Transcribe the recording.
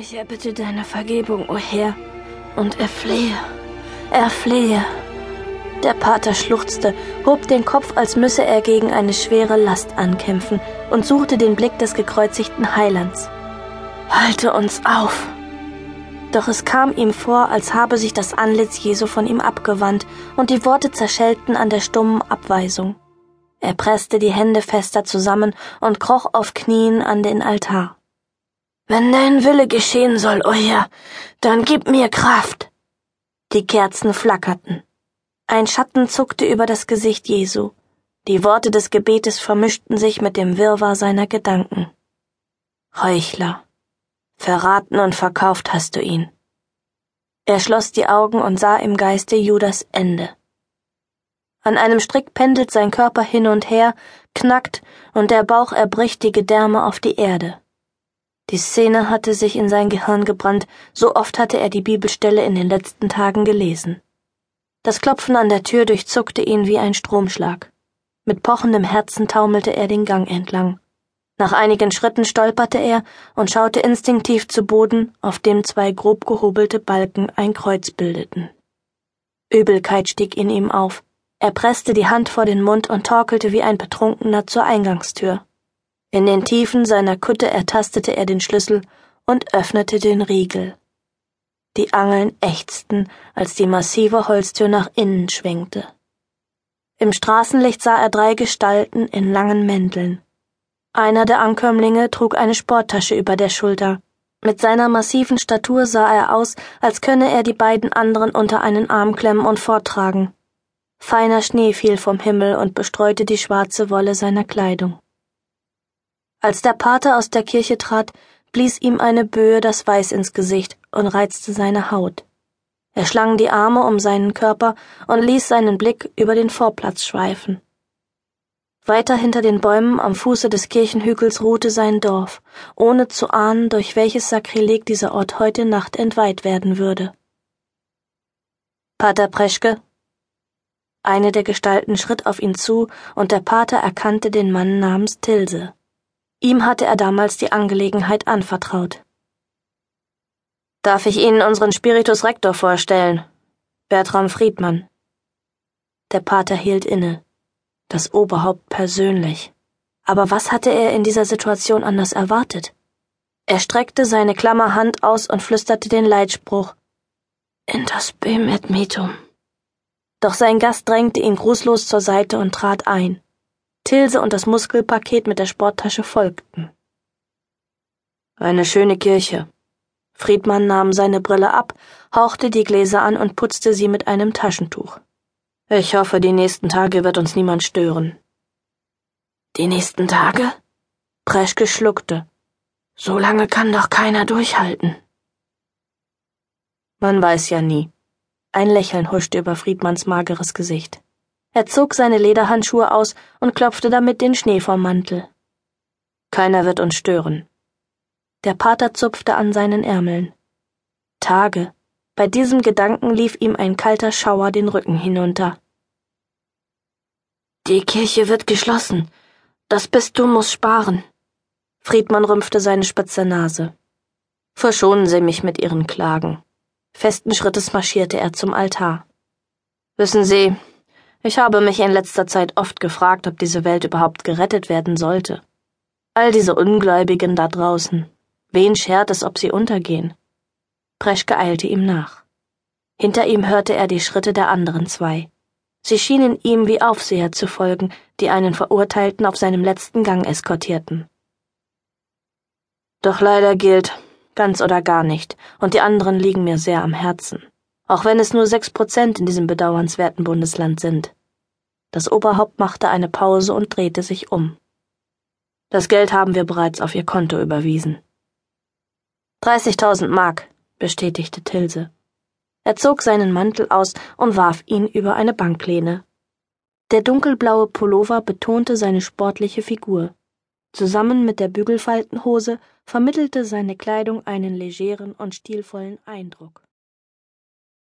Ich erbitte deine Vergebung, o Herr, und erflehe, erflehe. Der Pater schluchzte, hob den Kopf, als müsse er gegen eine schwere Last ankämpfen, und suchte den Blick des gekreuzigten Heilands. Halte uns auf! Doch es kam ihm vor, als habe sich das Antlitz Jesu von ihm abgewandt, und die Worte zerschellten an der stummen Abweisung. Er presste die Hände fester zusammen und kroch auf Knien an den Altar. Wenn dein Wille geschehen soll, o Herr, dann gib mir Kraft. Die Kerzen flackerten. Ein Schatten zuckte über das Gesicht Jesu. Die Worte des Gebetes vermischten sich mit dem Wirrwarr seiner Gedanken. Heuchler. Verraten und verkauft hast du ihn. Er schloss die Augen und sah im Geiste Judas Ende. An einem Strick pendelt sein Körper hin und her, knackt, und der Bauch erbricht die Gedärme auf die Erde. Die Szene hatte sich in sein Gehirn gebrannt, so oft hatte er die Bibelstelle in den letzten Tagen gelesen. Das Klopfen an der Tür durchzuckte ihn wie ein Stromschlag. Mit pochendem Herzen taumelte er den Gang entlang. Nach einigen Schritten stolperte er und schaute instinktiv zu Boden, auf dem zwei grob gehobelte Balken ein Kreuz bildeten. Übelkeit stieg in ihm auf. Er presste die Hand vor den Mund und torkelte wie ein Betrunkener zur Eingangstür. In den Tiefen seiner Kutte ertastete er den Schlüssel und öffnete den Riegel. Die Angeln ächzten, als die massive Holztür nach innen schwenkte. Im Straßenlicht sah er drei Gestalten in langen Mänteln. Einer der Ankömmlinge trug eine Sporttasche über der Schulter. Mit seiner massiven Statur sah er aus, als könne er die beiden anderen unter einen Arm klemmen und forttragen. Feiner Schnee fiel vom Himmel und bestreute die schwarze Wolle seiner Kleidung. Als der Pater aus der Kirche trat, blies ihm eine Böe das Weiß ins Gesicht und reizte seine Haut. Er schlang die Arme um seinen Körper und ließ seinen Blick über den Vorplatz schweifen. Weiter hinter den Bäumen am Fuße des Kirchenhügels ruhte sein Dorf, ohne zu ahnen, durch welches Sakrileg dieser Ort heute Nacht entweiht werden würde. Pater Preschke? Eine der Gestalten schritt auf ihn zu, und der Pater erkannte den Mann namens Tilse. Ihm hatte er damals die Angelegenheit anvertraut. Darf ich Ihnen unseren Spiritus Rector vorstellen? Bertram Friedmann. Der Pater hielt inne. Das Oberhaupt persönlich. Aber was hatte er in dieser Situation anders erwartet? Er streckte seine Klammerhand aus und flüsterte den Leitspruch In das Bem et metum. Doch sein Gast drängte ihn grußlos zur Seite und trat ein. Tilse und das Muskelpaket mit der Sporttasche folgten. Eine schöne Kirche. Friedmann nahm seine Brille ab, hauchte die Gläser an und putzte sie mit einem Taschentuch. Ich hoffe, die nächsten Tage wird uns niemand stören. Die nächsten Tage? Preschke schluckte. So lange kann doch keiner durchhalten. Man weiß ja nie. Ein Lächeln huschte über Friedmanns mageres Gesicht. Er zog seine Lederhandschuhe aus und klopfte damit den Schnee vom Mantel. Keiner wird uns stören. Der Pater zupfte an seinen Ärmeln. Tage. Bei diesem Gedanken lief ihm ein kalter Schauer den Rücken hinunter. Die Kirche wird geschlossen. Das Bistum muss sparen. Friedmann rümpfte seine spitze Nase. Verschonen Sie mich mit Ihren Klagen. Festen Schrittes marschierte er zum Altar. Wissen Sie, ich habe mich in letzter Zeit oft gefragt, ob diese Welt überhaupt gerettet werden sollte. All diese Ungläubigen da draußen. Wen schert es, ob sie untergehen? Preschke eilte ihm nach. Hinter ihm hörte er die Schritte der anderen zwei. Sie schienen ihm wie Aufseher zu folgen, die einen Verurteilten auf seinem letzten Gang eskortierten. Doch leider gilt, ganz oder gar nicht, und die anderen liegen mir sehr am Herzen auch wenn es nur sechs Prozent in diesem bedauernswerten Bundesland sind. Das Oberhaupt machte eine Pause und drehte sich um. Das Geld haben wir bereits auf ihr Konto überwiesen. Dreißigtausend Mark, bestätigte Tilse. Er zog seinen Mantel aus und warf ihn über eine Banklehne. Der dunkelblaue Pullover betonte seine sportliche Figur. Zusammen mit der Bügelfaltenhose vermittelte seine Kleidung einen legeren und stilvollen Eindruck.